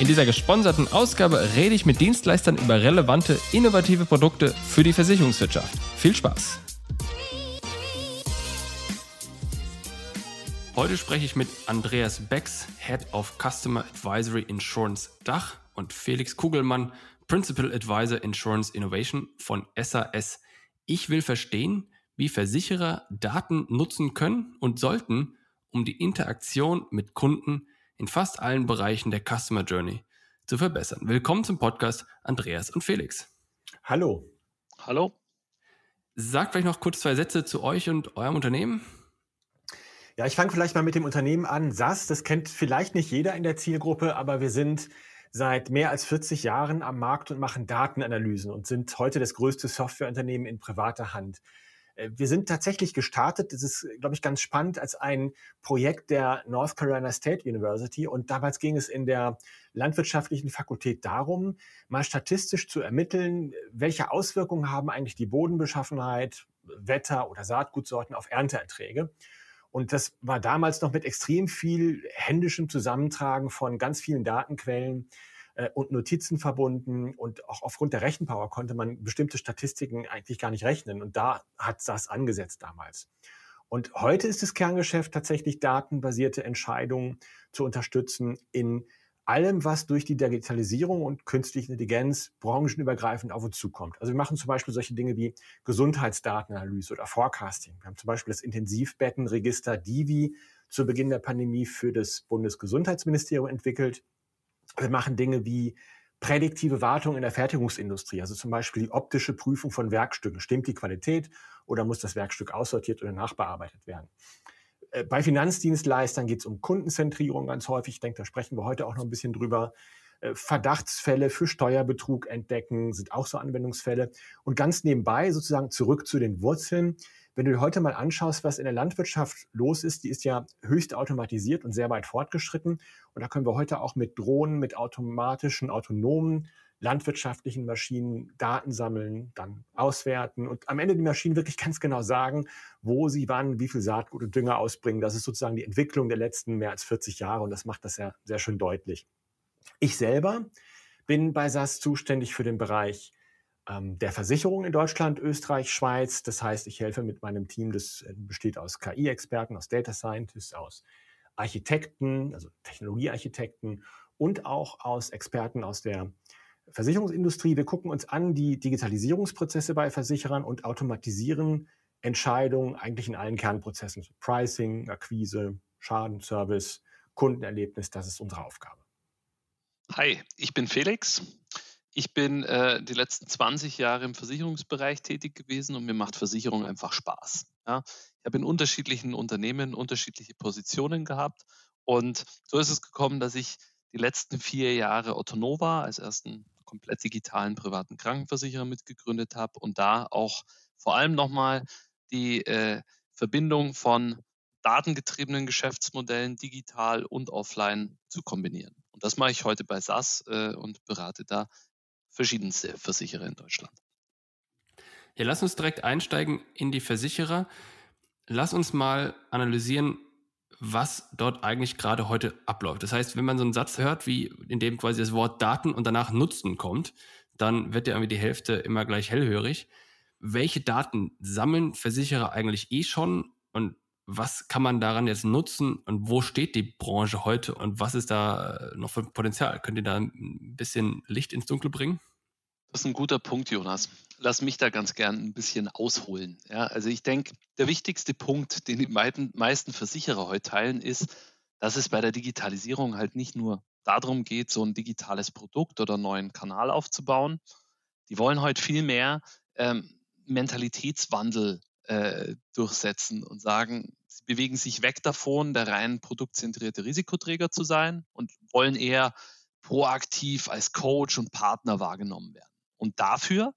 In dieser gesponserten Ausgabe rede ich mit Dienstleistern über relevante, innovative Produkte für die Versicherungswirtschaft. Viel Spaß! Heute spreche ich mit Andreas Becks, Head of Customer Advisory Insurance Dach und Felix Kugelmann, Principal Advisor Insurance Innovation von SAS. Ich will verstehen, wie Versicherer Daten nutzen können und sollten, um die Interaktion mit Kunden in fast allen Bereichen der Customer Journey zu verbessern. Willkommen zum Podcast Andreas und Felix. Hallo. Hallo. Sagt vielleicht noch kurz zwei Sätze zu euch und eurem Unternehmen. Ja, ich fange vielleicht mal mit dem Unternehmen an. SAS, das kennt vielleicht nicht jeder in der Zielgruppe, aber wir sind seit mehr als 40 Jahren am Markt und machen Datenanalysen und sind heute das größte Softwareunternehmen in privater Hand. Äh, wir sind tatsächlich gestartet, das ist, glaube ich, ganz spannend, als ein Projekt der North Carolina State University. Und damals ging es in der landwirtschaftlichen Fakultät darum, mal statistisch zu ermitteln, welche Auswirkungen haben eigentlich die Bodenbeschaffenheit, Wetter oder Saatgutsorten auf Ernteerträge. Und das war damals noch mit extrem viel händischem Zusammentragen von ganz vielen Datenquellen äh, und Notizen verbunden und auch aufgrund der Rechenpower konnte man bestimmte Statistiken eigentlich gar nicht rechnen und da hat SAS angesetzt damals. Und heute ist das Kerngeschäft tatsächlich datenbasierte Entscheidungen zu unterstützen in allem, was durch die Digitalisierung und künstliche Intelligenz branchenübergreifend auf uns zukommt. Also wir machen zum Beispiel solche Dinge wie Gesundheitsdatenanalyse oder Forecasting. Wir haben zum Beispiel das Intensivbettenregister Divi zu Beginn der Pandemie für das Bundesgesundheitsministerium entwickelt. Wir machen Dinge wie prädiktive Wartung in der Fertigungsindustrie, also zum Beispiel die optische Prüfung von Werkstücken. Stimmt die Qualität oder muss das Werkstück aussortiert oder nachbearbeitet werden? Äh, bei Finanzdienstleistern geht es um Kundenzentrierung ganz häufig. Ich denke, da sprechen wir heute auch noch ein bisschen drüber. Äh, Verdachtsfälle für Steuerbetrug entdecken sind auch so Anwendungsfälle. Und ganz nebenbei sozusagen zurück zu den Wurzeln. Wenn du dir heute mal anschaust, was in der Landwirtschaft los ist, die ist ja höchst automatisiert und sehr weit fortgeschritten. Und da können wir heute auch mit Drohnen, mit automatischen, autonomen landwirtschaftlichen Maschinen Daten sammeln, dann auswerten und am Ende die Maschinen wirklich ganz genau sagen, wo sie wann, wie viel Saatgut und Dünger ausbringen. Das ist sozusagen die Entwicklung der letzten mehr als 40 Jahre und das macht das ja sehr schön deutlich. Ich selber bin bei SAS zuständig für den Bereich der Versicherung in Deutschland, Österreich, Schweiz. Das heißt, ich helfe mit meinem Team, das äh, besteht aus KI-Experten, aus Data Scientists, aus Architekten, also Technologiearchitekten und auch aus Experten aus der Versicherungsindustrie. Wir gucken uns an die Digitalisierungsprozesse bei Versicherern und automatisieren Entscheidungen eigentlich in allen Kernprozessen. Pricing, Akquise, Schadenservice, Kundenerlebnis, das ist unsere Aufgabe. Hi, ich bin Felix. Ich bin äh, die letzten 20 Jahre im Versicherungsbereich tätig gewesen und mir macht Versicherung einfach Spaß. Ja? Ich habe in unterschiedlichen Unternehmen unterschiedliche Positionen gehabt und so ist es gekommen, dass ich die letzten vier Jahre Autonova als ersten komplett digitalen privaten Krankenversicherer mitgegründet habe und da auch vor allem nochmal die äh, Verbindung von datengetriebenen Geschäftsmodellen digital und offline zu kombinieren. Und das mache ich heute bei SAS äh, und berate da verschiedenste Versicherer in Deutschland. Ja, lass uns direkt einsteigen in die Versicherer. Lass uns mal analysieren, was dort eigentlich gerade heute abläuft. Das heißt, wenn man so einen Satz hört, wie in dem quasi das Wort Daten und danach Nutzen kommt, dann wird ja irgendwie die Hälfte immer gleich hellhörig. Welche Daten sammeln Versicherer eigentlich eh schon und was kann man daran jetzt nutzen und wo steht die Branche heute und was ist da noch für Potenzial? Könnt ihr da ein bisschen Licht ins Dunkel bringen? Das ist ein guter Punkt, Jonas. Lass mich da ganz gern ein bisschen ausholen. Ja, also ich denke, der wichtigste Punkt, den die meisten Versicherer heute teilen, ist, dass es bei der Digitalisierung halt nicht nur darum geht, so ein digitales Produkt oder einen neuen Kanal aufzubauen. Die wollen heute viel mehr ähm, Mentalitätswandel äh, durchsetzen und sagen, sie bewegen sich weg davon, der rein produktzentrierte Risikoträger zu sein und wollen eher proaktiv als Coach und Partner wahrgenommen werden. Und dafür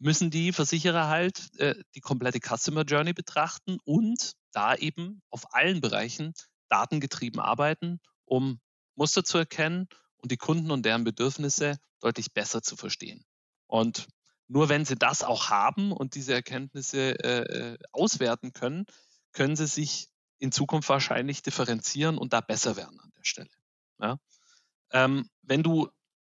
müssen die Versicherer halt äh, die komplette Customer Journey betrachten und da eben auf allen Bereichen datengetrieben arbeiten, um Muster zu erkennen und die Kunden und deren Bedürfnisse deutlich besser zu verstehen. Und nur wenn sie das auch haben und diese Erkenntnisse äh, äh auswerten können, können sie sich in Zukunft wahrscheinlich differenzieren und da besser werden an der Stelle. Ja? Ähm, wenn du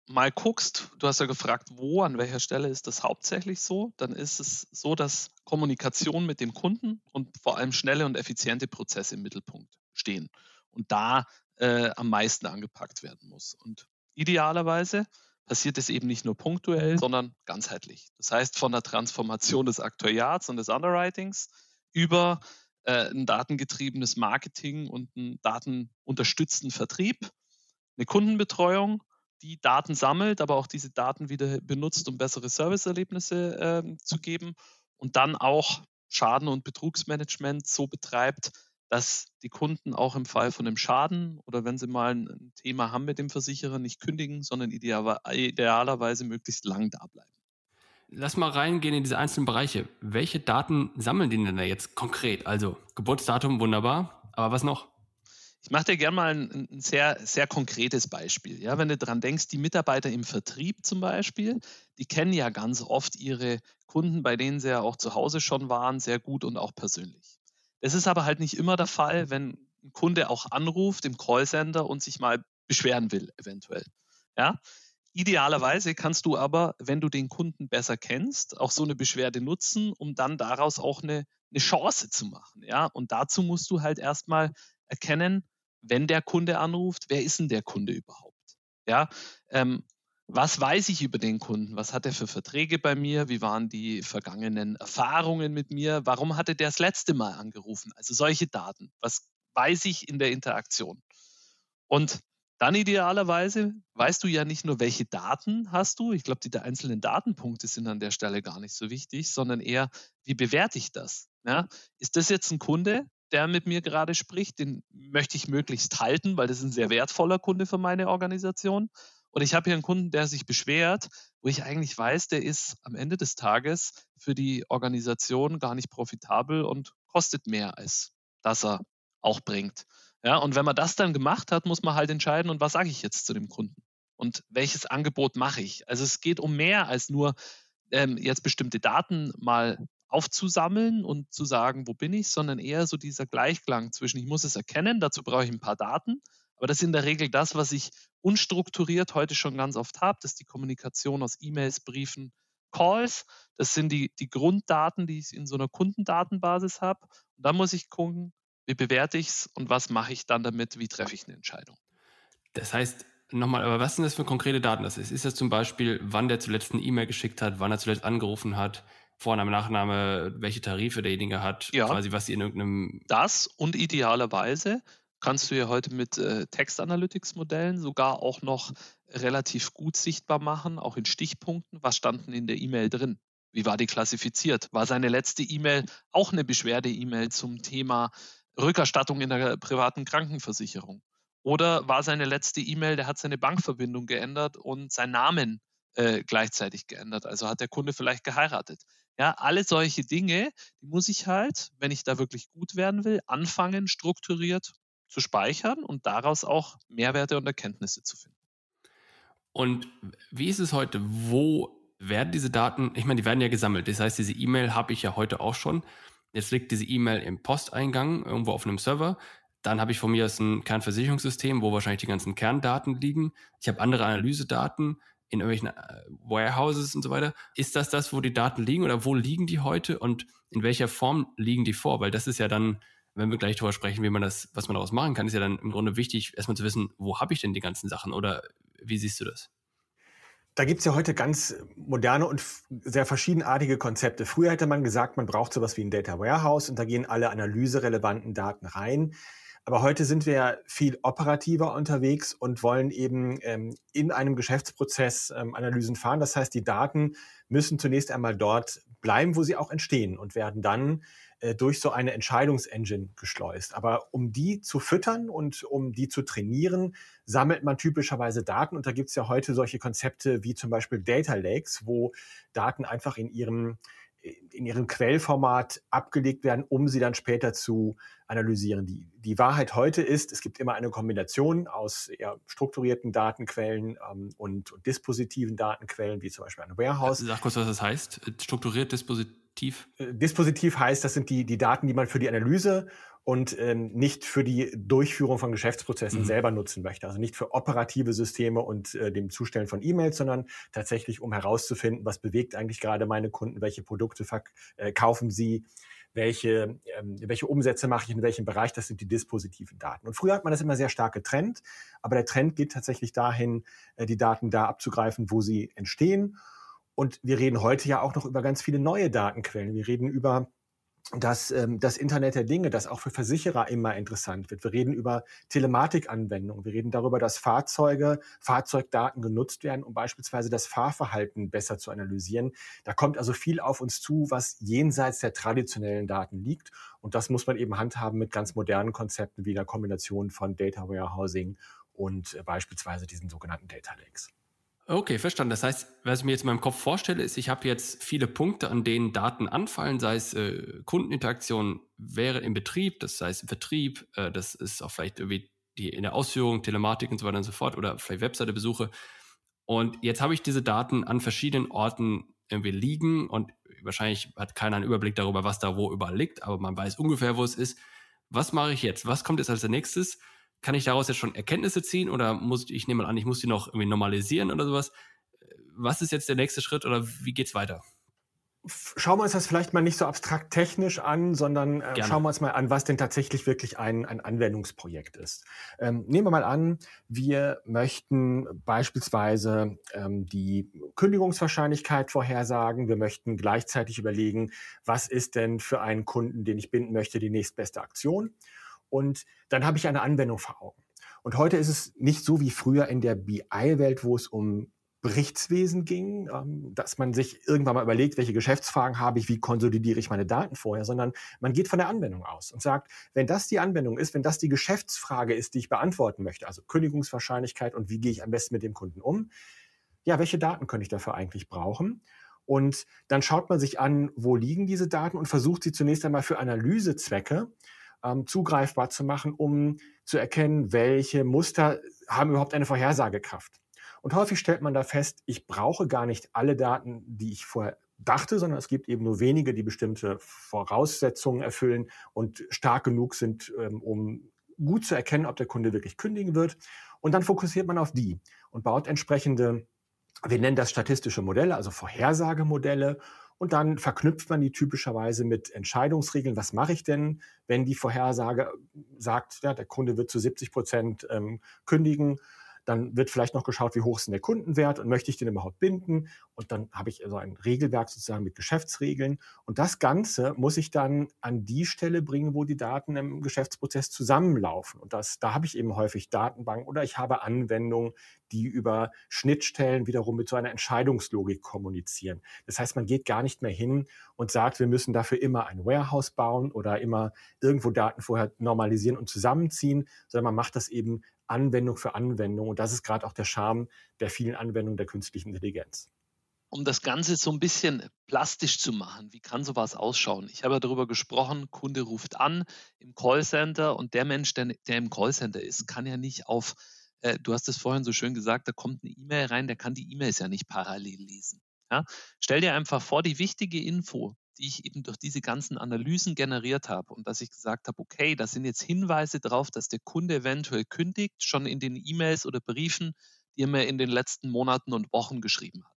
mal guckst, du hast ja gefragt, wo, an welcher Stelle ist das hauptsächlich so, dann ist es so, dass Kommunikation mit dem Kunden und vor allem schnelle und effiziente Prozesse im Mittelpunkt stehen und da äh, am meisten angepackt werden muss. Und idealerweise passiert es eben nicht nur punktuell, sondern ganzheitlich. Das heißt, von der Transformation des Aktuariats und des Underwritings über äh, ein datengetriebenes Marketing und einen datenunterstützten Vertrieb, eine Kundenbetreuung die Daten sammelt, aber auch diese Daten wieder benutzt, um bessere Serviceerlebnisse äh, zu geben und dann auch Schaden- und Betrugsmanagement so betreibt, dass die Kunden auch im Fall von einem Schaden oder wenn sie mal ein Thema haben mit dem Versicherer, nicht kündigen, sondern idealerweise möglichst lang da bleiben. Lass mal reingehen in diese einzelnen Bereiche. Welche Daten sammeln die denn da jetzt konkret? Also Geburtsdatum, wunderbar. Aber was noch? Ich mache dir gerne mal ein, ein, sehr, sehr konkretes Beispiel. Ja, wenn du daran denkst, die Mitarbeiter im Vertrieb zum Beispiel, die kennen ja ganz oft ihre Kunden, bei denen sie ja auch zu Hause schon waren, sehr gut und auch persönlich. Das ist aber halt nicht immer der Fall, wenn ein Kunde auch anruft im Callcenter und sich mal beschweren will, eventuell. Ja, Idealerweise kannst du aber, wenn du den Kunden besser kennst, auch so eine Beschwerde nutzen, um dann daraus auch eine, eine Chance zu machen. Ja? Und dazu musst du halt erstmal erkennen, wenn der Kunde anruft, wer ist denn der Kunde überhaupt? Ja, ähm, was weiß ich über den Kunden? Was hat er für Verträge bei mir? Wie waren die vergangenen Erfahrungen mit mir? Warum hatte der das letzte Mal angerufen? Also solche Daten. Was weiß ich in der Interaktion? Und dann idealerweise weißt du ja nicht nur, welche Daten hast du. Ich glaube, die einzelnen Datenpunkte sind an der Stelle gar nicht so wichtig, sondern eher, wie bewerte ich das? Ja? Ist das jetzt ein Kunde, der mit mir gerade spricht, den möchte ich möglichst halten, weil das ist ein sehr wertvoller Kunde für meine Organisation. Und ich habe hier einen Kunden, der sich beschwert, wo ich eigentlich weiß, der ist am Ende des Tages für die Organisation gar nicht profitabel und kostet mehr, als dass er auch bringt. Ja, und wenn man das dann gemacht hat, muss man halt entscheiden, und was sage ich jetzt zu dem Kunden? Und welches Angebot mache ich? Also es geht um mehr als nur ähm, jetzt bestimmte Daten mal aufzusammeln und zu sagen, wo bin ich, sondern eher so dieser Gleichklang zwischen, ich muss es erkennen, dazu brauche ich ein paar Daten, aber das ist in der Regel das, was ich unstrukturiert heute schon ganz oft habe, das ist die Kommunikation aus E-Mails, Briefen, Calls, das sind die, die Grunddaten, die ich in so einer Kundendatenbasis habe und dann muss ich gucken, wie bewerte ich es und was mache ich dann damit, wie treffe ich eine Entscheidung. Das heißt, nochmal, aber was sind das für konkrete Daten? Das ist, ist das zum Beispiel, wann der zuletzt eine E-Mail geschickt hat, wann er zuletzt angerufen hat, Vorname, Nachname, welche Tarife derjenige hat, ja, quasi was sie in irgendeinem. Das und idealerweise kannst du ja heute mit äh, Text-Analytics-Modellen sogar auch noch relativ gut sichtbar machen, auch in Stichpunkten, was standen in der E-Mail drin. Wie war die klassifiziert? War seine letzte E-Mail auch eine Beschwerde-E-Mail zum Thema Rückerstattung in der privaten Krankenversicherung? Oder war seine letzte E-Mail, der hat seine Bankverbindung geändert und seinen Namen äh, gleichzeitig geändert? Also hat der Kunde vielleicht geheiratet? Ja, alle solche Dinge, die muss ich halt, wenn ich da wirklich gut werden will, anfangen, strukturiert zu speichern und daraus auch Mehrwerte und Erkenntnisse zu finden. Und wie ist es heute? Wo werden diese Daten, ich meine, die werden ja gesammelt. Das heißt, diese E-Mail habe ich ja heute auch schon. Jetzt liegt diese E-Mail im Posteingang irgendwo auf einem Server. Dann habe ich von mir aus ein Kernversicherungssystem, wo wahrscheinlich die ganzen Kerndaten liegen. Ich habe andere Analysedaten in irgendwelchen äh, Warehouses und so weiter. Ist das das, wo die Daten liegen oder wo liegen die heute und in welcher Form liegen die vor? Weil das ist ja dann, wenn wir gleich darüber sprechen, wie man das, was man daraus machen kann, ist ja dann im Grunde wichtig, erstmal zu wissen, wo habe ich denn die ganzen Sachen oder wie siehst du das? Da gibt es ja heute ganz moderne und sehr verschiedenartige Konzepte. Früher hätte man gesagt, man braucht sowas wie ein Data Warehouse und da gehen alle analyserelevanten Daten rein. Aber heute sind wir viel operativer unterwegs und wollen eben ähm, in einem Geschäftsprozess ähm, Analysen fahren. Das heißt, die Daten müssen zunächst einmal dort bleiben, wo sie auch entstehen und werden dann äh, durch so eine Entscheidungsengine geschleust. Aber um die zu füttern und um die zu trainieren, sammelt man typischerweise Daten. Und da gibt es ja heute solche Konzepte wie zum Beispiel Data Lakes, wo Daten einfach in ihrem in ihrem Quellformat abgelegt werden, um sie dann später zu analysieren. Die, die Wahrheit heute ist, es gibt immer eine Kombination aus eher strukturierten Datenquellen ähm, und, und, dispositiven Datenquellen, wie zum Beispiel ein Warehouse. Sag kurz, was das heißt. Strukturiert, dispositiv Dispositiv? Äh, Dispositiv heißt, das sind die, die Daten, die man für die Analyse und ähm, nicht für die Durchführung von Geschäftsprozessen mhm. selber nutzen möchte. Also nicht für operative Systeme und äh, dem Zustellen von E-Mails, sondern tatsächlich, um herauszufinden, was bewegt eigentlich gerade meine Kunden, welche Produkte äh, kaufen sie, welche, ähm, welche Umsätze mache ich in welchem Bereich, das sind die dispositiven Daten. Und früher hat man das immer sehr stark getrennt, aber der Trend geht tatsächlich dahin, äh, die Daten da abzugreifen, wo sie entstehen und wir reden heute ja auch noch über ganz viele neue Datenquellen. Wir reden über das, ähm, das Internet der Dinge, das auch für Versicherer immer interessant wird. Wir reden über Telematikanwendungen. Wir reden darüber, dass Fahrzeuge, Fahrzeugdaten genutzt werden, um beispielsweise das Fahrverhalten besser zu analysieren. Da kommt also viel auf uns zu, was jenseits der traditionellen Daten liegt. Und das muss man eben handhaben mit ganz modernen Konzepten wie der Kombination von Data Warehousing und äh, beispielsweise diesen sogenannten Data Lakes. Okay, verstanden. Das heißt, was ich mir jetzt in meinem Kopf vorstelle, ist, ich habe jetzt viele Punkte, an denen Daten anfallen, sei es äh, Kundeninteraktion wäre im Betrieb, das heißt Vertrieb, äh, das ist auch vielleicht irgendwie die in der Ausführung, Telematik und so weiter und so fort oder vielleicht Webseite-Besuche. Und jetzt habe ich diese Daten an verschiedenen Orten irgendwie liegen und wahrscheinlich hat keiner einen Überblick darüber, was da wo überall liegt, aber man weiß ungefähr, wo es ist. Was mache ich jetzt? Was kommt jetzt als nächstes? Kann ich daraus jetzt schon Erkenntnisse ziehen oder muss ich, ich nehme mal an, ich muss die noch irgendwie normalisieren oder sowas? Was ist jetzt der nächste Schritt oder wie geht's weiter? Schauen wir uns das vielleicht mal nicht so abstrakt technisch an, sondern äh, schauen wir uns mal an, was denn tatsächlich wirklich ein, ein Anwendungsprojekt ist. Ähm, nehmen wir mal an, wir möchten beispielsweise ähm, die Kündigungswahrscheinlichkeit vorhersagen. Wir möchten gleichzeitig überlegen, was ist denn für einen Kunden, den ich binden möchte, die nächstbeste Aktion. Und dann habe ich eine Anwendung vor Augen. Und heute ist es nicht so wie früher in der BI-Welt, wo es um Berichtswesen ging, ähm, dass man sich irgendwann mal überlegt, welche Geschäftsfragen habe ich, wie konsolidiere ich meine Daten vorher, sondern man geht von der Anwendung aus und sagt, wenn das die Anwendung ist, wenn das die Geschäftsfrage ist, die ich beantworten möchte, also Kündigungswahrscheinlichkeit und wie gehe ich am besten mit dem Kunden um, ja, welche Daten könnte ich dafür eigentlich brauchen? Und dann schaut man sich an, wo liegen diese Daten und versucht sie zunächst einmal für Analysezwecke ähm, zugreifbar zu machen, um zu erkennen, welche Muster haben überhaupt eine Vorhersagekraft. Und häufig stellt man da fest, ich brauche gar nicht alle Daten, die ich vorher dachte, sondern es gibt eben nur wenige, die bestimmte Voraussetzungen erfüllen und stark genug sind, ähm, um gut zu erkennen, ob der Kunde wirklich kündigen wird. Und dann fokussiert man auf die und baut entsprechende, wir nennen das statistische Modelle, also Vorhersagemodelle und dann verknüpft man die typischerweise mit Entscheidungsregeln. Was mache ich denn, wenn die Vorhersage sagt, ja, der Kunde wird zu 70 Prozent ähm, kündigen? Dann wird vielleicht noch geschaut, wie hoch ist denn der Kundenwert und möchte ich den überhaupt binden? Und dann habe ich also ein Regelwerk sozusagen mit Geschäftsregeln. Und das Ganze muss ich dann an die Stelle bringen, wo die Daten im Geschäftsprozess zusammenlaufen. Und das, da habe ich eben häufig Datenbanken oder ich habe Anwendungen, die über Schnittstellen wiederum mit so einer Entscheidungslogik kommunizieren. Das heißt, man geht gar nicht mehr hin und sagt, wir müssen dafür immer ein Warehouse bauen oder immer irgendwo Daten vorher normalisieren und zusammenziehen, sondern man macht das eben Anwendung für Anwendung. Und das ist gerade auch der Charme der vielen Anwendungen der künstlichen Intelligenz. Um das Ganze so ein bisschen plastisch zu machen, wie kann sowas ausschauen? Ich habe ja darüber gesprochen, Kunde ruft an im Callcenter und der Mensch, der, der im Callcenter ist, kann ja nicht auf, äh, du hast es vorhin so schön gesagt, da kommt eine E-Mail rein, der kann die E-Mails ja nicht parallel lesen. Ja? Stell dir einfach vor, die wichtige Info, die ich eben durch diese ganzen Analysen generiert habe und dass ich gesagt habe, okay, da sind jetzt Hinweise drauf, dass der Kunde eventuell kündigt, schon in den E-Mails oder Briefen, die er mir in den letzten Monaten und Wochen geschrieben hat.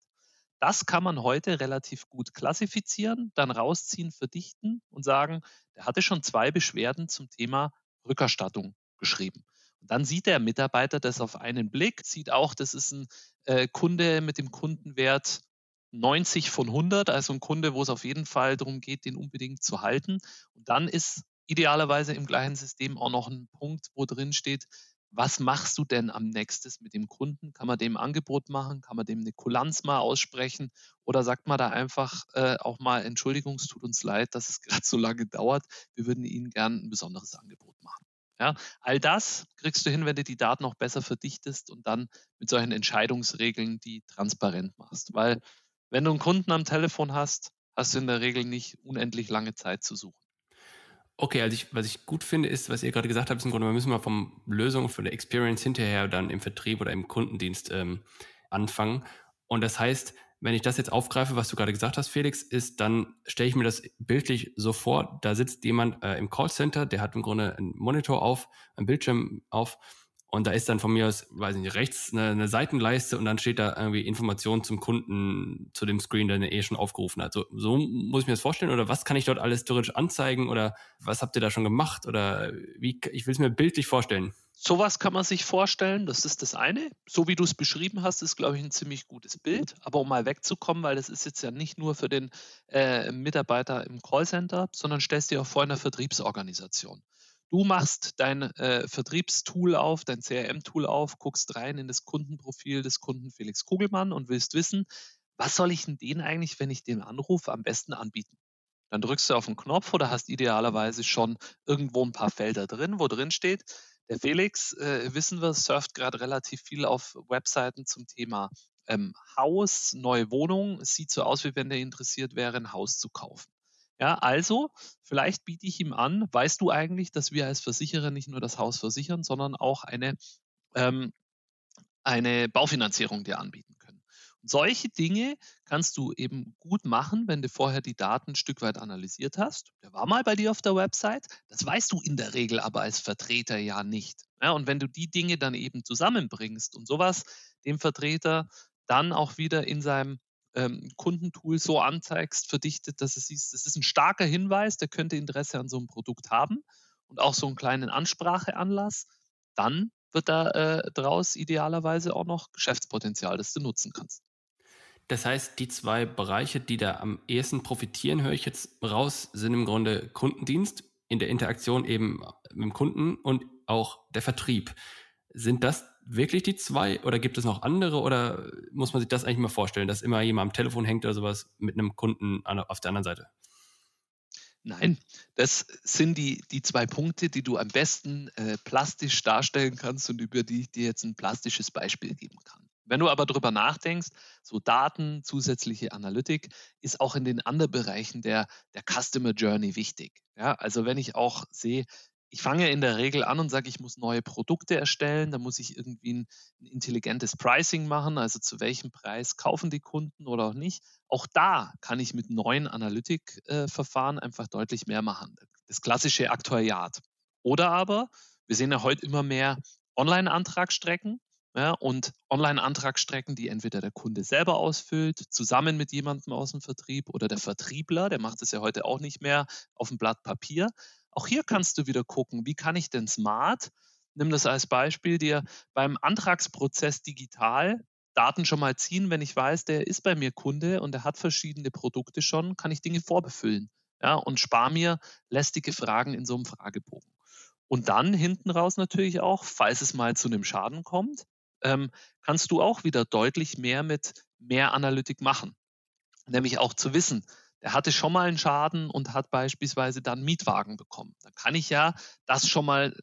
Das kann man heute relativ gut klassifizieren, dann rausziehen, verdichten und sagen, der hatte schon zwei Beschwerden zum Thema Rückerstattung geschrieben. Und dann sieht der Mitarbeiter das auf einen Blick, sieht auch, das ist ein äh, Kunde mit dem Kundenwert 90 von 100, also ein Kunde, wo es auf jeden Fall darum geht, den unbedingt zu halten. Und dann ist idealerweise im gleichen System auch noch ein Punkt, wo drin steht, was machst du denn am nächstes mit dem Kunden? Kann man dem ein Angebot machen? Kann man dem eine Kulanz mal aussprechen? Oder sagt man da einfach äh, auch mal, Entschuldigung, es tut uns leid, dass es gerade so lange dauert. Wir würden Ihnen gern ein besonderes Angebot machen. Ja, all das kriegst du hin, wenn du die Daten noch besser verdichtest und dann mit solchen Entscheidungsregeln die transparent machst. Weil wenn du einen Kunden am Telefon hast, hast du in der Regel nicht unendlich lange Zeit zu suchen. Okay, also ich, was ich gut finde, ist, was ihr gerade gesagt habt, ist im Grunde, wir müssen mal vom Lösung, von der Experience hinterher dann im Vertrieb oder im Kundendienst ähm, anfangen. Und das heißt, wenn ich das jetzt aufgreife, was du gerade gesagt hast, Felix, ist, dann stelle ich mir das bildlich so vor, da sitzt jemand äh, im Callcenter, der hat im Grunde einen Monitor auf, einen Bildschirm auf und da ist dann von mir aus, weiß ich nicht, rechts eine, eine Seitenleiste und dann steht da irgendwie Informationen zum Kunden, zu dem Screen, den er eh schon aufgerufen hat. So, so muss ich mir das vorstellen oder was kann ich dort alles theoretisch anzeigen oder was habt ihr da schon gemacht oder wie, ich will es mir bildlich vorstellen. Sowas kann man sich vorstellen, das ist das eine. So wie du es beschrieben hast, ist, glaube ich, ein ziemlich gutes Bild. Aber um mal wegzukommen, weil das ist jetzt ja nicht nur für den äh, Mitarbeiter im Callcenter, sondern stellst dir auch vor in einer Vertriebsorganisation. Du machst dein äh, Vertriebstool auf, dein CRM-Tool auf, guckst rein in das Kundenprofil des Kunden Felix Kugelmann und willst wissen, was soll ich denn denen eigentlich, wenn ich den anrufe, am besten anbieten? Dann drückst du auf den Knopf oder hast idealerweise schon irgendwo ein paar Felder drin, wo drin steht, der Felix, äh, wissen wir, surft gerade relativ viel auf Webseiten zum Thema ähm, Haus, neue Wohnung. Sieht so aus, wie wenn der interessiert wäre, ein Haus zu kaufen. Ja, also vielleicht biete ich ihm an, weißt du eigentlich, dass wir als Versicherer nicht nur das Haus versichern, sondern auch eine, ähm, eine Baufinanzierung dir anbieten können. Und solche Dinge kannst du eben gut machen, wenn du vorher die Daten ein Stück weit analysiert hast. Der war mal bei dir auf der Website, das weißt du in der Regel aber als Vertreter ja nicht. Ja, und wenn du die Dinge dann eben zusammenbringst und sowas dem Vertreter dann auch wieder in seinem ähm, Kundentool so anzeigst, verdichtet, dass es siehst, das ist ein starker Hinweis, der könnte Interesse an so einem Produkt haben und auch so einen kleinen Anspracheanlass, dann wird da äh, draus idealerweise auch noch Geschäftspotenzial, das du nutzen kannst. Das heißt, die zwei Bereiche, die da am ehesten profitieren, höre ich jetzt raus, sind im Grunde Kundendienst in der Interaktion eben mit dem Kunden und auch der Vertrieb. Sind das wirklich die zwei oder gibt es noch andere oder muss man sich das eigentlich mal vorstellen, dass immer jemand am Telefon hängt oder sowas mit einem Kunden auf der anderen Seite? Nein, das sind die, die zwei Punkte, die du am besten äh, plastisch darstellen kannst und über die ich dir jetzt ein plastisches Beispiel geben kann. Wenn du aber darüber nachdenkst, so Daten, zusätzliche Analytik ist auch in den anderen Bereichen der, der Customer Journey wichtig. Ja, also wenn ich auch sehe, ich fange in der Regel an und sage, ich muss neue Produkte erstellen, da muss ich irgendwie ein, ein intelligentes Pricing machen, also zu welchem Preis kaufen die Kunden oder auch nicht. Auch da kann ich mit neuen Analytikverfahren äh, einfach deutlich mehr machen. Das klassische Aktuariat. Oder aber, wir sehen ja heute immer mehr Online-Antragsstrecken. Ja, und Online-Antragsstrecken, die entweder der Kunde selber ausfüllt, zusammen mit jemandem aus dem Vertrieb oder der Vertriebler, der macht es ja heute auch nicht mehr auf dem Blatt Papier, auch hier kannst du wieder gucken, wie kann ich denn smart, nimm das als Beispiel, dir beim Antragsprozess digital Daten schon mal ziehen, wenn ich weiß, der ist bei mir Kunde und er hat verschiedene Produkte schon, kann ich Dinge vorbefüllen. Ja, und spare mir lästige Fragen in so einem Fragebogen. Und dann hinten raus natürlich auch, falls es mal zu einem Schaden kommt, ähm, kannst du auch wieder deutlich mehr mit mehr Analytik machen. Nämlich auch zu wissen, der hatte schon mal einen Schaden und hat beispielsweise dann Mietwagen bekommen. Dann kann ich ja das schon mal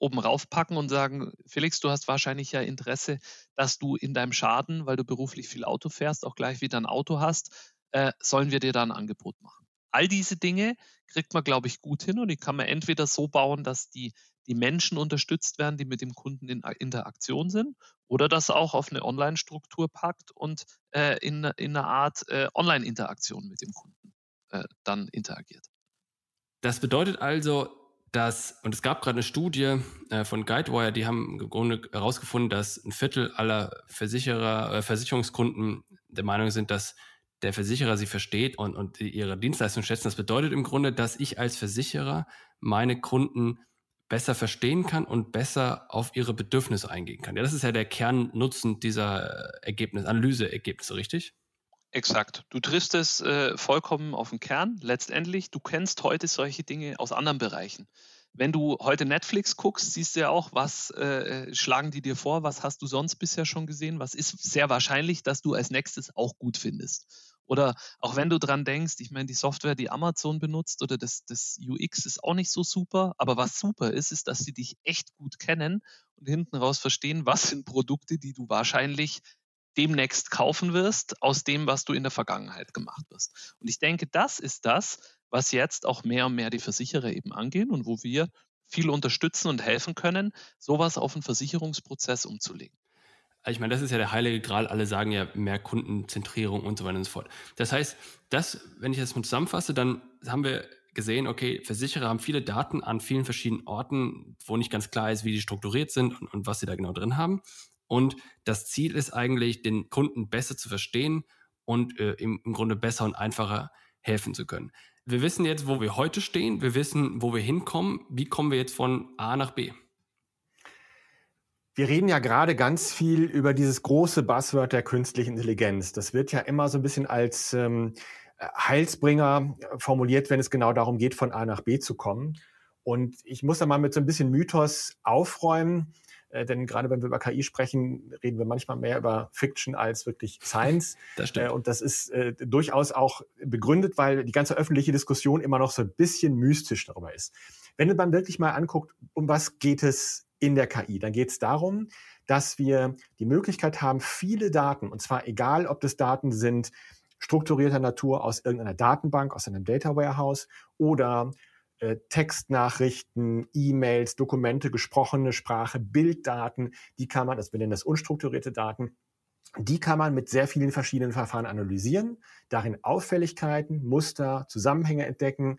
oben raufpacken und sagen, Felix, du hast wahrscheinlich ja Interesse, dass du in deinem Schaden, weil du beruflich viel Auto fährst, auch gleich wieder ein Auto hast, äh, sollen wir dir da ein Angebot machen. All diese Dinge kriegt man, glaube ich, gut hin und die kann man entweder so bauen, dass die, die Menschen unterstützt werden, die mit dem Kunden in Interaktion sind, oder das auch auf eine Online-Struktur packt und äh, in, in einer Art äh, Online-Interaktion mit dem Kunden äh, dann interagiert. Das bedeutet also, dass, und es gab gerade eine Studie äh, von Guidewire, die haben im Grunde herausgefunden, dass ein Viertel aller Versicherer, äh, Versicherungskunden der Meinung sind, dass der Versicherer sie versteht und, und ihre Dienstleistung schätzen. Das bedeutet im Grunde, dass ich als Versicherer meine Kunden besser verstehen kann und besser auf ihre Bedürfnisse eingehen kann. Ja, das ist ja der Kernnutzen dieser Ergebnis, Analyseergebnisse, richtig? Exakt. Du triffst es äh, vollkommen auf den Kern. Letztendlich, du kennst heute solche Dinge aus anderen Bereichen. Wenn du heute Netflix guckst, siehst du ja auch, was äh, schlagen die dir vor, was hast du sonst bisher schon gesehen, was ist sehr wahrscheinlich, dass du als nächstes auch gut findest. Oder auch wenn du dran denkst, ich meine, die Software, die Amazon benutzt oder das, das UX ist auch nicht so super, aber was super ist, ist, dass sie dich echt gut kennen und hinten raus verstehen, was sind Produkte, die du wahrscheinlich demnächst kaufen wirst, aus dem, was du in der Vergangenheit gemacht hast. Und ich denke, das ist das, was jetzt auch mehr und mehr die Versicherer eben angehen und wo wir viel unterstützen und helfen können, sowas auf einen Versicherungsprozess umzulegen. Ich meine, das ist ja der heilige Gral. Alle sagen ja mehr Kundenzentrierung und so weiter und so fort. Das heißt, das, wenn ich das mal zusammenfasse, dann haben wir gesehen, okay, Versicherer haben viele Daten an vielen verschiedenen Orten, wo nicht ganz klar ist, wie die strukturiert sind und, und was sie da genau drin haben. Und das Ziel ist eigentlich, den Kunden besser zu verstehen und äh, im, im Grunde besser und einfacher helfen zu können. Wir wissen jetzt, wo wir heute stehen. Wir wissen, wo wir hinkommen. Wie kommen wir jetzt von A nach B? Wir reden ja gerade ganz viel über dieses große Buzzword der künstlichen Intelligenz. Das wird ja immer so ein bisschen als ähm, Heilsbringer formuliert, wenn es genau darum geht, von A nach B zu kommen. Und ich muss da mal mit so ein bisschen Mythos aufräumen. Äh, denn gerade wenn wir über KI sprechen, reden wir manchmal mehr über Fiction als wirklich Science. Das stimmt. Äh, und das ist äh, durchaus auch begründet, weil die ganze öffentliche Diskussion immer noch so ein bisschen mystisch darüber ist. Wenn man wirklich mal anguckt, um was geht es in der KI, dann geht es darum, dass wir die Möglichkeit haben, viele Daten, und zwar egal, ob das Daten sind strukturierter Natur aus irgendeiner Datenbank, aus einem Data Warehouse oder äh, Textnachrichten, E-Mails, Dokumente, gesprochene Sprache, Bilddaten, die kann man, das wir nennen das unstrukturierte Daten, die kann man mit sehr vielen verschiedenen Verfahren analysieren, darin Auffälligkeiten, Muster, Zusammenhänge entdecken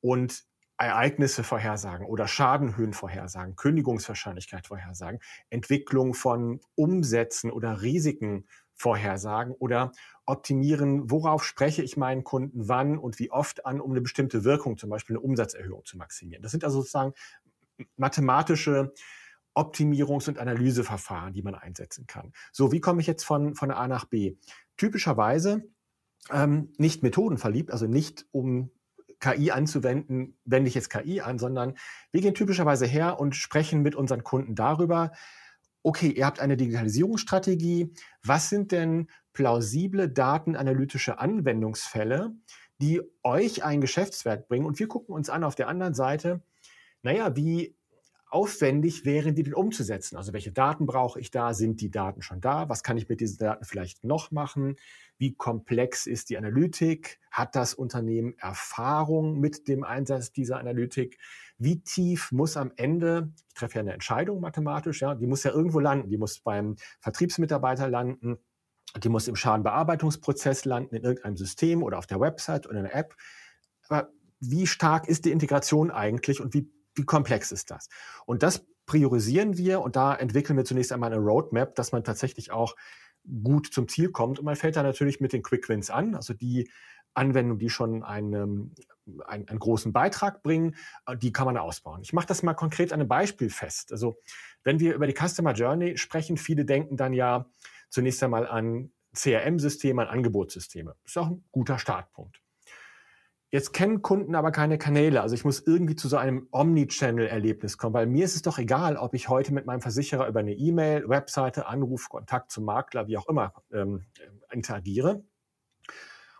und Ereignisse vorhersagen oder Schadenhöhen vorhersagen, Kündigungswahrscheinlichkeit vorhersagen, Entwicklung von Umsätzen oder Risiken vorhersagen oder optimieren, worauf spreche ich meinen Kunden wann und wie oft an, um eine bestimmte Wirkung, zum Beispiel eine Umsatzerhöhung zu maximieren. Das sind also sozusagen mathematische Optimierungs- und Analyseverfahren, die man einsetzen kann. So, wie komme ich jetzt von, von A nach B? Typischerweise ähm, nicht methodenverliebt, also nicht um KI anzuwenden, wende ich jetzt KI an, sondern wir gehen typischerweise her und sprechen mit unseren Kunden darüber, okay, ihr habt eine Digitalisierungsstrategie. Was sind denn plausible datenanalytische Anwendungsfälle, die euch einen Geschäftswert bringen? Und wir gucken uns an auf der anderen Seite, naja, wie aufwendig wären die denn umzusetzen? Also welche Daten brauche ich da? Sind die Daten schon da? Was kann ich mit diesen Daten vielleicht noch machen? Wie komplex ist die Analytik? Hat das Unternehmen Erfahrung mit dem Einsatz dieser Analytik? Wie tief muss am Ende, ich treffe ja eine Entscheidung mathematisch, ja, die muss ja irgendwo landen, die muss beim Vertriebsmitarbeiter landen, die muss im Schadenbearbeitungsprozess landen, in irgendeinem System oder auf der Website oder in einer App. Aber wie stark ist die Integration eigentlich und wie wie komplex ist das? Und das priorisieren wir und da entwickeln wir zunächst einmal eine Roadmap, dass man tatsächlich auch gut zum Ziel kommt. Und man fällt da natürlich mit den Quick Wins an, also die Anwendungen, die schon einen, einen, einen großen Beitrag bringen, äh, die kann man ausbauen. Ich mache das mal konkret an einem Beispiel fest. Also wenn wir über die Customer Journey sprechen, viele denken dann ja zunächst einmal an CRM-Systeme, an Angebotssysteme. Das ist auch ein guter Startpunkt. Jetzt kennen Kunden aber keine Kanäle. Also ich muss irgendwie zu so einem Omnichannel-Erlebnis kommen, weil mir ist es doch egal, ob ich heute mit meinem Versicherer über eine E-Mail, Webseite, Anruf, Kontakt zum Makler, wie auch immer, ähm, interagiere.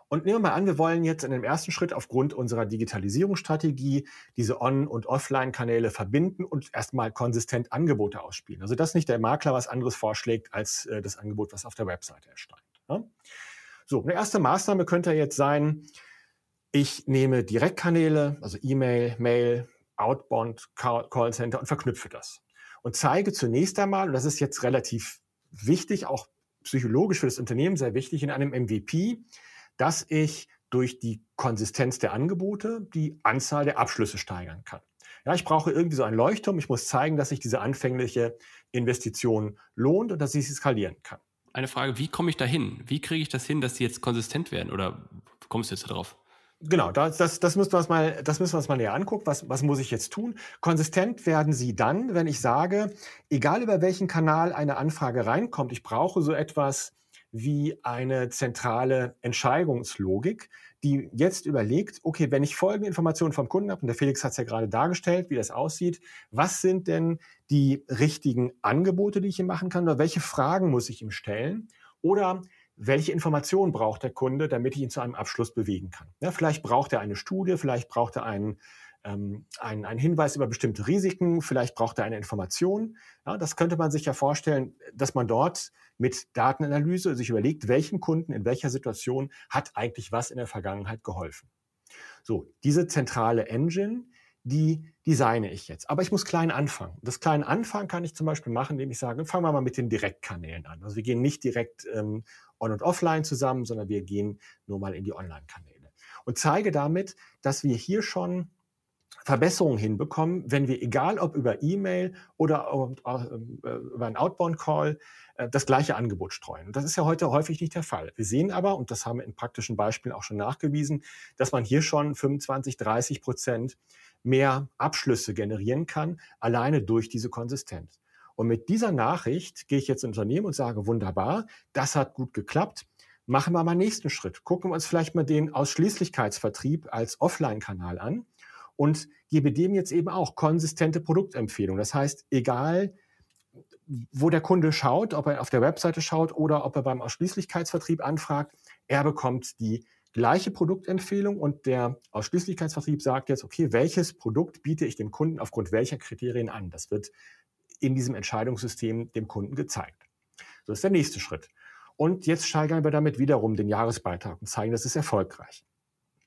Und nehmen wir mal an, wir wollen jetzt in dem ersten Schritt aufgrund unserer Digitalisierungsstrategie diese On- und Offline-Kanäle verbinden und erstmal konsistent Angebote ausspielen. Also dass nicht der Makler was anderes vorschlägt als äh, das Angebot, was auf der Webseite erscheint. Ne? So, eine erste Maßnahme könnte jetzt sein, ich nehme Direktkanäle, also E-Mail, Mail, Outbound, Callcenter und verknüpfe das. Und zeige zunächst einmal, und das ist jetzt relativ wichtig, auch psychologisch für das Unternehmen sehr wichtig, in einem MVP, dass ich durch die Konsistenz der Angebote die Anzahl der Abschlüsse steigern kann. Ja, ich brauche irgendwie so einen Leuchtturm. Ich muss zeigen, dass sich diese anfängliche Investition lohnt und dass ich sie skalieren kann. Eine Frage, wie komme ich dahin? Wie kriege ich das hin, dass sie jetzt konsistent werden? Oder kommst du jetzt darauf? Genau, das, das, das, müssen wir uns mal, das müssen wir uns mal näher angucken. Was, was muss ich jetzt tun? Konsistent werden Sie dann, wenn ich sage, egal über welchen Kanal eine Anfrage reinkommt, ich brauche so etwas wie eine zentrale Entscheidungslogik, die jetzt überlegt, okay, wenn ich folgende Informationen vom Kunden habe, und der Felix hat es ja gerade dargestellt, wie das aussieht, was sind denn die richtigen Angebote, die ich ihm machen kann, oder welche Fragen muss ich ihm stellen? Oder welche Informationen braucht der Kunde, damit ich ihn zu einem Abschluss bewegen kann? Ja, vielleicht braucht er eine Studie, vielleicht braucht er einen ähm, ein, ein Hinweis über bestimmte Risiken, vielleicht braucht er eine Information. Ja, das könnte man sich ja vorstellen, dass man dort mit Datenanalyse sich überlegt, welchem Kunden in welcher Situation hat eigentlich was in der Vergangenheit geholfen. So, diese zentrale Engine, die designe ich jetzt. Aber ich muss klein anfangen. Das kleine Anfang kann ich zum Beispiel machen, indem ich sage, fangen wir mal mit den Direktkanälen an. Also wir gehen nicht direkt ähm, on- und offline zusammen, sondern wir gehen nur mal in die Online-Kanäle. Und zeige damit, dass wir hier schon Verbesserungen hinbekommen, wenn wir, egal ob über E-Mail oder äh, über einen Outbound-Call, das gleiche Angebot streuen. Das ist ja heute häufig nicht der Fall. Wir sehen aber, und das haben wir in praktischen Beispielen auch schon nachgewiesen, dass man hier schon 25, 30 Prozent mehr Abschlüsse generieren kann, alleine durch diese Konsistenz. Und mit dieser Nachricht gehe ich jetzt ins Unternehmen und sage, wunderbar, das hat gut geklappt. Machen wir mal einen nächsten Schritt. Gucken wir uns vielleicht mal den Ausschließlichkeitsvertrieb als Offline-Kanal an und gebe dem jetzt eben auch konsistente Produktempfehlungen. Das heißt, egal wo der Kunde schaut, ob er auf der Webseite schaut oder ob er beim Ausschließlichkeitsvertrieb anfragt, er bekommt die gleiche Produktempfehlung und der Ausschließlichkeitsvertrieb sagt jetzt, okay, welches Produkt biete ich dem Kunden aufgrund welcher Kriterien an? Das wird in diesem Entscheidungssystem dem Kunden gezeigt. So ist der nächste Schritt. Und jetzt steigern wir damit wiederum den Jahresbeitrag und zeigen, das ist erfolgreich.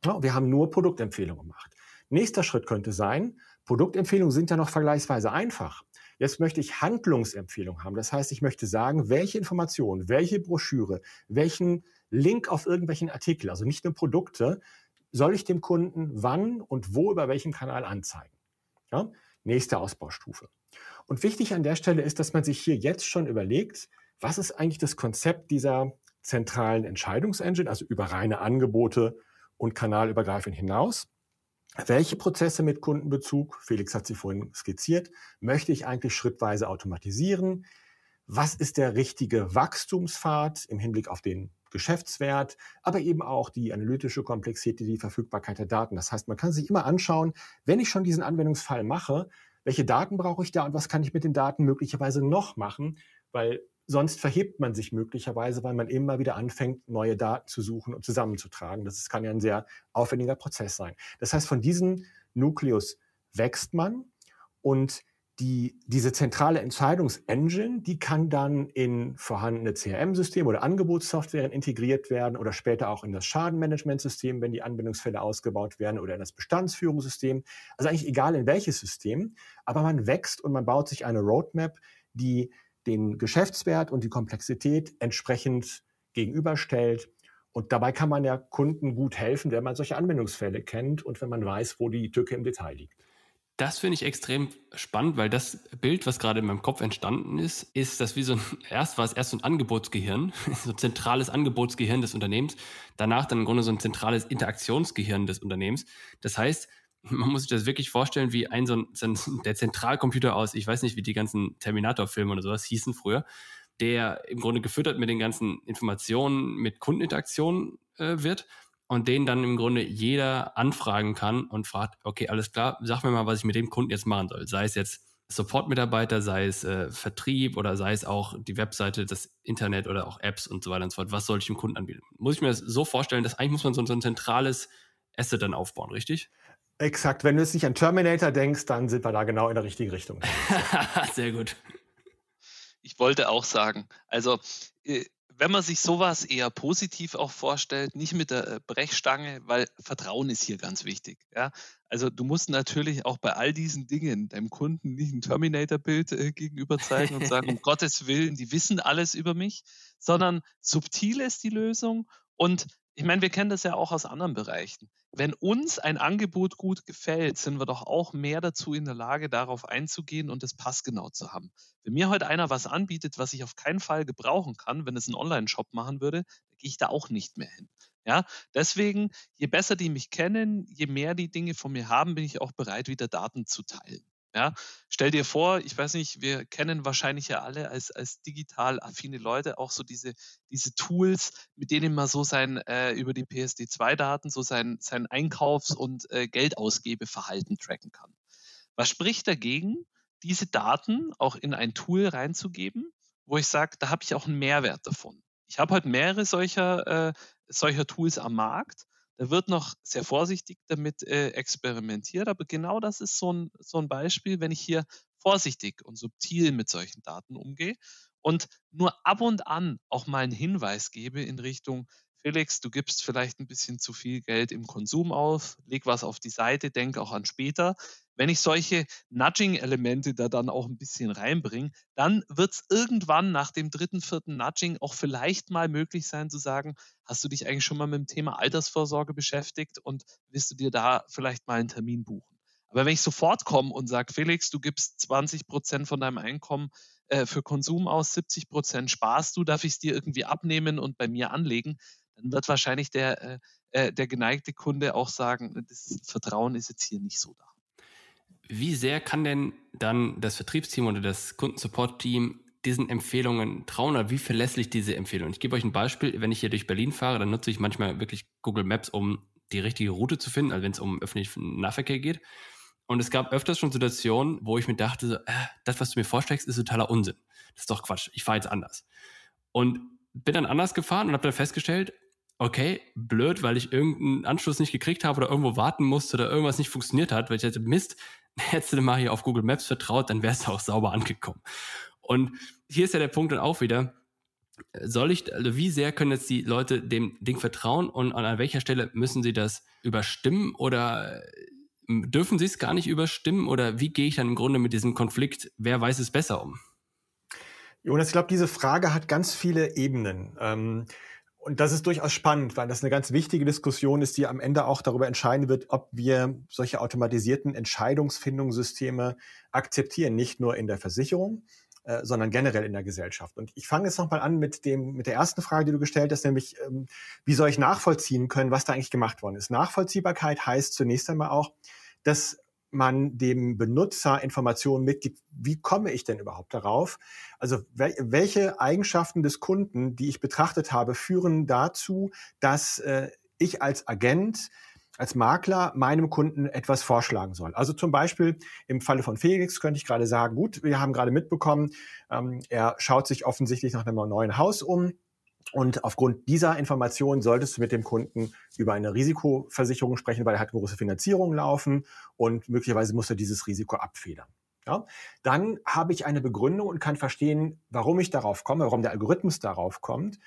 Ja, wir haben nur Produktempfehlungen gemacht. Nächster Schritt könnte sein, Produktempfehlungen sind ja noch vergleichsweise einfach. Jetzt möchte ich Handlungsempfehlungen haben. Das heißt, ich möchte sagen, welche Informationen, welche Broschüre, welchen Link auf irgendwelchen Artikel, also nicht nur Produkte, soll ich dem Kunden wann und wo über welchen Kanal anzeigen. Ja? Nächste Ausbaustufe. Und wichtig an der Stelle ist, dass man sich hier jetzt schon überlegt, was ist eigentlich das Konzept dieser zentralen Entscheidungsengine, also über reine Angebote und kanalübergreifend hinaus. Welche Prozesse mit Kundenbezug, Felix hat sie vorhin skizziert, möchte ich eigentlich schrittweise automatisieren? Was ist der richtige Wachstumspfad im Hinblick auf den Geschäftswert, aber eben auch die analytische Komplexität, die Verfügbarkeit der Daten. Das heißt, man kann sich immer anschauen, wenn ich schon diesen Anwendungsfall mache, welche Daten brauche ich da und was kann ich mit den Daten möglicherweise noch machen, weil Sonst verhebt man sich möglicherweise, weil man immer wieder anfängt, neue Daten zu suchen und zusammenzutragen. Das kann ja ein sehr aufwendiger Prozess sein. Das heißt, von diesem Nukleus wächst man und die, diese zentrale Entscheidungsengine, die kann dann in vorhandene CRM-Systeme oder Angebotssoftware integriert werden oder später auch in das Schadenmanagementsystem, wenn die Anwendungsfälle ausgebaut werden oder in das Bestandsführungssystem. Also eigentlich egal in welches System, aber man wächst und man baut sich eine Roadmap, die den Geschäftswert und die Komplexität entsprechend gegenüberstellt. Und dabei kann man ja Kunden gut helfen, wenn man solche Anwendungsfälle kennt und wenn man weiß, wo die Tücke im Detail liegt. Das finde ich extrem spannend, weil das Bild, was gerade in meinem Kopf entstanden ist, ist, dass wie so ein, erst war es erst so ein Angebotsgehirn, so ein zentrales Angebotsgehirn des Unternehmens, danach dann im Grunde so ein zentrales Interaktionsgehirn des Unternehmens. Das heißt, man muss sich das wirklich vorstellen wie ein so ein, der Zentralcomputer aus, ich weiß nicht, wie die ganzen Terminator-Filme oder sowas hießen früher, der im Grunde gefüttert mit den ganzen Informationen, mit Kundeninteraktionen äh, wird und den dann im Grunde jeder anfragen kann und fragt, okay, alles klar, sag mir mal, was ich mit dem Kunden jetzt machen soll. Sei es jetzt Support-Mitarbeiter, sei es äh, Vertrieb oder sei es auch die Webseite, das Internet oder auch Apps und so weiter und so fort. Was soll ich dem Kunden anbieten? Muss ich mir das so vorstellen, dass eigentlich muss man so, so ein zentrales Asset dann aufbauen, richtig? Exakt. Wenn du jetzt nicht an Terminator denkst, dann sind wir da genau in der richtigen Richtung. Sehr gut. Ich wollte auch sagen, also äh, wenn man sich sowas eher positiv auch vorstellt, nicht mit der äh, Brechstange, weil Vertrauen ist hier ganz wichtig. Ja? Also du musst natürlich auch bei all diesen Dingen deinem Kunden nicht ein Terminator-Bild äh, gegenüber zeigen und sagen, um Gottes Willen, die wissen alles über mich, sondern subtil ist die Lösung und ich meine, wir kennen das ja auch aus anderen Bereichen. Wenn uns ein Angebot gut gefällt, sind wir doch auch mehr dazu in der Lage, darauf einzugehen und es passgenau zu haben. Wenn mir heute einer was anbietet, was ich auf keinen Fall gebrauchen kann, wenn es ein Online-Shop machen würde, gehe ich da auch nicht mehr hin. Ja, deswegen, je besser die mich kennen, je mehr die Dinge von mir haben, bin ich auch bereit, wieder Daten zu teilen. Ja, stell dir vor, ich weiß nicht, wir kennen wahrscheinlich ja alle als, als digital affine Leute auch so diese, diese Tools, mit denen man so sein äh, über die PSD2-Daten so sein, sein Einkaufs- und äh, Geldausgebeverhalten tracken kann. Was spricht dagegen, diese Daten auch in ein Tool reinzugeben, wo ich sage, da habe ich auch einen Mehrwert davon. Ich habe heute mehrere solcher, äh, solcher Tools am Markt da wird noch sehr vorsichtig damit äh, experimentiert, aber genau das ist so ein, so ein Beispiel, wenn ich hier vorsichtig und subtil mit solchen Daten umgehe und nur ab und an auch mal einen Hinweis gebe in Richtung, Felix, du gibst vielleicht ein bisschen zu viel Geld im Konsum auf, leg was auf die Seite, denk auch an später. Wenn ich solche Nudging-Elemente da dann auch ein bisschen reinbringe, dann wird es irgendwann nach dem dritten, vierten Nudging auch vielleicht mal möglich sein zu sagen, hast du dich eigentlich schon mal mit dem Thema Altersvorsorge beschäftigt und willst du dir da vielleicht mal einen Termin buchen? Aber wenn ich sofort komme und sage, Felix, du gibst 20 Prozent von deinem Einkommen äh, für Konsum aus, 70 Prozent sparst du, darf ich es dir irgendwie abnehmen und bei mir anlegen, dann wird wahrscheinlich der, äh, äh, der geneigte Kunde auch sagen, das Vertrauen ist jetzt hier nicht so da. Wie sehr kann denn dann das Vertriebsteam oder das Kundensupport-Team diesen Empfehlungen trauen oder wie verlässlich diese Empfehlungen? Ich gebe euch ein Beispiel. Wenn ich hier durch Berlin fahre, dann nutze ich manchmal wirklich Google Maps, um die richtige Route zu finden, also wenn es um öffentlichen Nahverkehr geht. Und es gab öfters schon Situationen, wo ich mir dachte, so, äh, das, was du mir vorschlägst, ist totaler Unsinn. Das ist doch Quatsch. Ich fahre jetzt anders. Und bin dann anders gefahren und habe dann festgestellt, okay, blöd, weil ich irgendeinen Anschluss nicht gekriegt habe oder irgendwo warten musste oder irgendwas nicht funktioniert hat, weil ich dachte, Mist, hättest du mal hier auf Google Maps vertraut, dann wärst du auch sauber angekommen. Und hier ist ja der Punkt dann auch wieder, soll ich, also wie sehr können jetzt die Leute dem Ding vertrauen und an welcher Stelle müssen sie das überstimmen oder dürfen sie es gar nicht überstimmen oder wie gehe ich dann im Grunde mit diesem Konflikt, wer weiß es besser um? Jonas, ich glaube, diese Frage hat ganz viele Ebenen. Ähm, und das ist durchaus spannend, weil das eine ganz wichtige Diskussion ist, die am Ende auch darüber entscheiden wird, ob wir solche automatisierten Entscheidungsfindungssysteme akzeptieren, nicht nur in der Versicherung, äh, sondern generell in der Gesellschaft. Und ich fange jetzt nochmal an mit dem, mit der ersten Frage, die du gestellt hast, nämlich, ähm, wie soll ich nachvollziehen können, was da eigentlich gemacht worden ist? Nachvollziehbarkeit heißt zunächst einmal auch, dass man dem Benutzer Informationen mitgibt, wie komme ich denn überhaupt darauf? Also welche Eigenschaften des Kunden, die ich betrachtet habe, führen dazu, dass äh, ich als Agent als Makler meinem Kunden etwas vorschlagen soll. Also zum Beispiel im Falle von Felix könnte ich gerade sagen, gut, wir haben gerade mitbekommen, ähm, er schaut sich offensichtlich nach einem neuen Haus um und aufgrund dieser Information solltest du mit dem Kunden über eine Risikoversicherung sprechen, weil er hat große Finanzierungen laufen und möglicherweise muss er dieses Risiko abfedern. Ja? Dann habe ich eine Begründung und kann verstehen, warum ich darauf komme, warum der Algorithmus darauf kommt.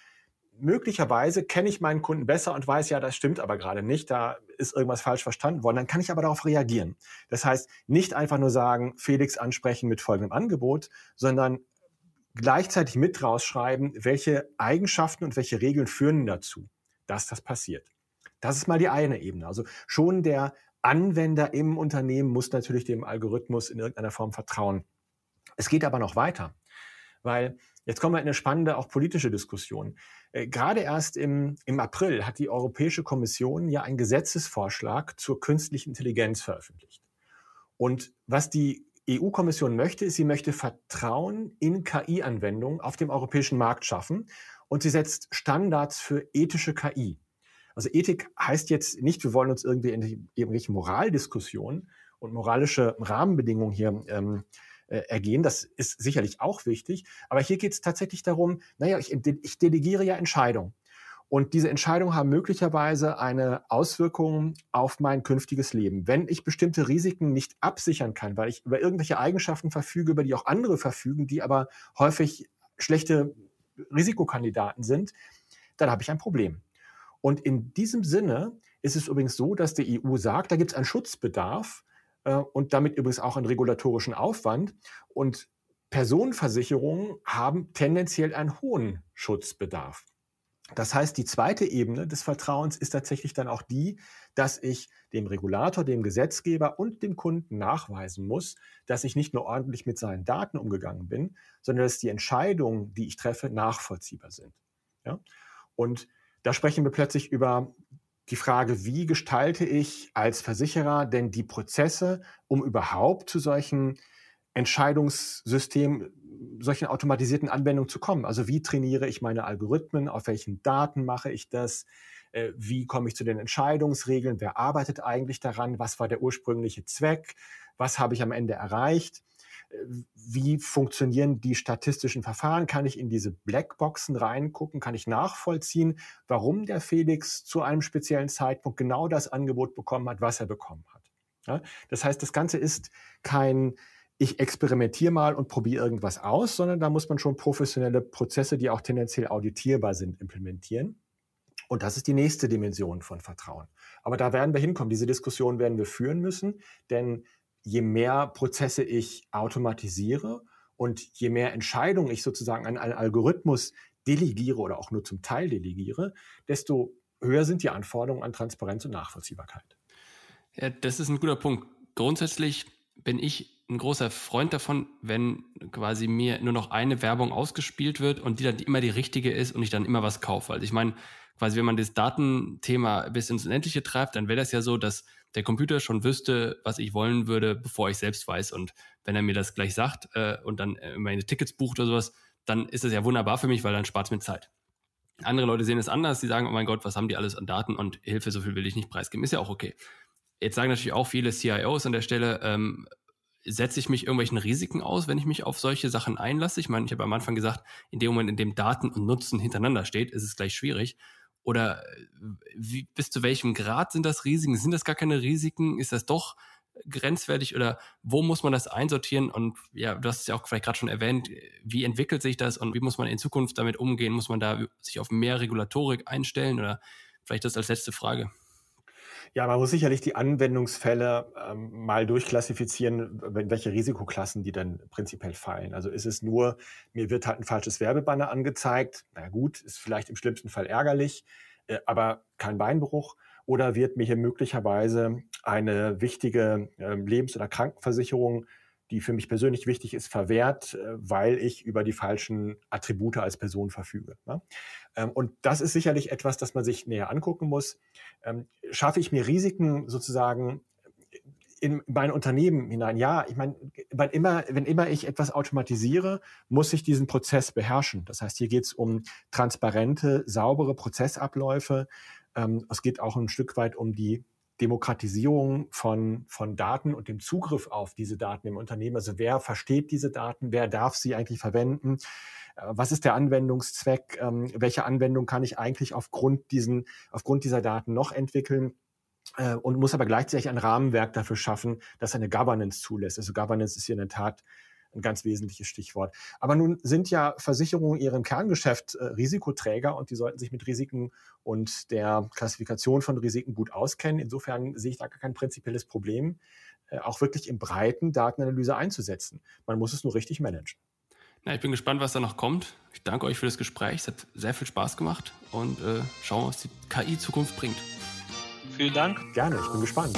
Möglicherweise kenne ich meinen Kunden besser und weiß, ja, das stimmt aber gerade nicht, da ist irgendwas falsch verstanden worden. Dann kann ich aber darauf reagieren. Das heißt, nicht einfach nur sagen, Felix ansprechen mit folgendem Angebot, sondern gleichzeitig mit rausschreiben, welche Eigenschaften und welche Regeln führen dazu, dass das passiert. Das ist mal die eine Ebene. Also schon der Anwender im Unternehmen muss natürlich dem Algorithmus in irgendeiner Form vertrauen. Es geht aber noch weiter, weil jetzt kommen wir in eine spannende, auch politische Diskussion. Äh, gerade erst im, im April hat die Europäische Kommission ja einen Gesetzesvorschlag zur künstlichen Intelligenz veröffentlicht. Und was die EU-Kommission möchte, sie möchte Vertrauen in KI-Anwendungen auf dem europäischen Markt schaffen und sie setzt Standards für ethische KI. Also Ethik heißt jetzt nicht, wir wollen uns irgendwie in irgendwelche Moraldiskussionen und moralische Rahmenbedingungen hier ähm, äh, ergehen. Das ist sicherlich auch wichtig. Aber hier geht es tatsächlich darum, naja, ich, ich delegiere ja Entscheidungen. Und diese Entscheidungen haben möglicherweise eine Auswirkung auf mein künftiges Leben. Wenn ich bestimmte Risiken nicht absichern kann, weil ich über irgendwelche Eigenschaften verfüge, über die auch andere verfügen, die aber häufig schlechte Risikokandidaten sind, dann habe ich ein Problem. Und in diesem Sinne ist es übrigens so, dass die EU sagt, da gibt es einen Schutzbedarf äh, und damit übrigens auch einen regulatorischen Aufwand. Und Personenversicherungen haben tendenziell einen hohen Schutzbedarf. Das heißt, die zweite Ebene des Vertrauens ist tatsächlich dann auch die, dass ich dem Regulator, dem Gesetzgeber und dem Kunden nachweisen muss, dass ich nicht nur ordentlich mit seinen Daten umgegangen bin, sondern dass die Entscheidungen, die ich treffe, nachvollziehbar sind. Ja? Und da sprechen wir plötzlich über die Frage, wie gestalte ich als Versicherer denn die Prozesse, um überhaupt zu solchen Entscheidungssystemen, solchen automatisierten Anwendungen zu kommen. Also wie trainiere ich meine Algorithmen, auf welchen Daten mache ich das, äh, wie komme ich zu den Entscheidungsregeln, wer arbeitet eigentlich daran, was war der ursprüngliche Zweck, was habe ich am Ende erreicht wie funktionieren die statistischen Verfahren? Kann ich in diese Blackboxen reingucken? Kann ich nachvollziehen, warum der Felix zu einem speziellen Zeitpunkt genau das Angebot bekommen hat, was er bekommen hat? Das heißt, das Ganze ist kein ich experimentiere mal und probiere irgendwas aus, sondern da muss man schon professionelle Prozesse, die auch tendenziell auditierbar sind, implementieren. Und das ist die nächste Dimension von Vertrauen. Aber da werden wir hinkommen. Diese Diskussion werden wir führen müssen, denn je mehr Prozesse ich automatisiere und je mehr Entscheidungen ich sozusagen an einen Algorithmus delegiere oder auch nur zum Teil delegiere, desto höher sind die Anforderungen an Transparenz und Nachvollziehbarkeit. Ja, das ist ein guter Punkt. Grundsätzlich bin ich ein großer Freund davon, wenn quasi mir nur noch eine Werbung ausgespielt wird und die dann immer die richtige ist und ich dann immer was kaufe. Also ich meine, quasi wenn man das Datenthema bis ins Unendliche treibt, dann wäre das ja so, dass der Computer schon wüsste, was ich wollen würde, bevor ich selbst weiß. Und wenn er mir das gleich sagt äh, und dann meine Tickets bucht oder sowas, dann ist das ja wunderbar für mich, weil dann spart es mir Zeit. Andere Leute sehen es anders, die sagen, oh mein Gott, was haben die alles an Daten und Hilfe, so viel will ich nicht preisgeben. Ist ja auch okay. Jetzt sagen natürlich auch viele CIOs an der Stelle, ähm, setze ich mich irgendwelchen Risiken aus, wenn ich mich auf solche Sachen einlasse? Ich meine, ich habe am Anfang gesagt, in dem Moment, in dem Daten und Nutzen hintereinander steht, ist es gleich schwierig. Oder äh, wie, bis zu welchem Grad sind das Risiken? Sind das gar keine Risiken? Ist das doch grenzwertig oder wo muss man das einsortieren? Und ja, du hast es ja auch vielleicht gerade schon erwähnt, wie entwickelt sich das und wie muss man in Zukunft damit umgehen? Muss man da sich auf mehr Regulatorik einstellen oder vielleicht das als letzte Frage? Ja, man muss sicherlich die Anwendungsfälle ähm, mal durchklassifizieren, in welche Risikoklassen die dann prinzipiell fallen. Also ist es nur, mir wird halt ein falsches Werbebanner angezeigt, na gut, ist vielleicht im schlimmsten Fall ärgerlich, äh, aber kein Beinbruch. Oder wird mir hier möglicherweise eine wichtige äh, Lebens- oder Krankenversicherung die für mich persönlich wichtig ist, verwehrt, äh, weil ich über die falschen Attribute als Person verfüge. Ne? Ähm, und das ist sicherlich etwas, das man sich näher angucken muss. Ähm, schaffe ich mir Risiken sozusagen in mein Unternehmen hinein. Ja, ich meine, wenn immer, wenn immer ich etwas automatisiere, muss ich diesen Prozess beherrschen. Das heißt, hier geht es um transparente, saubere Prozessabläufe. Ähm, es geht auch ein Stück weit um die Demokratisierung von, von Daten und dem Zugriff auf diese Daten im Unternehmen. Also wer versteht diese Daten, wer darf sie eigentlich verwenden? Äh, was ist der Anwendungszweck? Ähm, welche Anwendung kann ich eigentlich aufgrund, diesen, aufgrund dieser Daten noch entwickeln? Äh, und muss aber gleichzeitig ein Rahmenwerk dafür schaffen, das eine Governance zulässt. Also Governance ist hier in der Tat ein ganz wesentliches Stichwort. Aber nun sind ja Versicherungen ihrem Kerngeschäft äh, Risikoträger und die sollten sich mit Risiken und der Klassifikation von Risiken gut auskennen. Insofern sehe ich da gar kein prinzipielles Problem, äh, auch wirklich im breiten Datenanalyse einzusetzen. Man muss es nur richtig managen. Na, ich bin gespannt, was da noch kommt. Ich danke euch für das Gespräch. Es hat sehr viel Spaß gemacht und äh, schauen, was die KI-Zukunft bringt. Vielen Dank. Gerne, ich bin gespannt.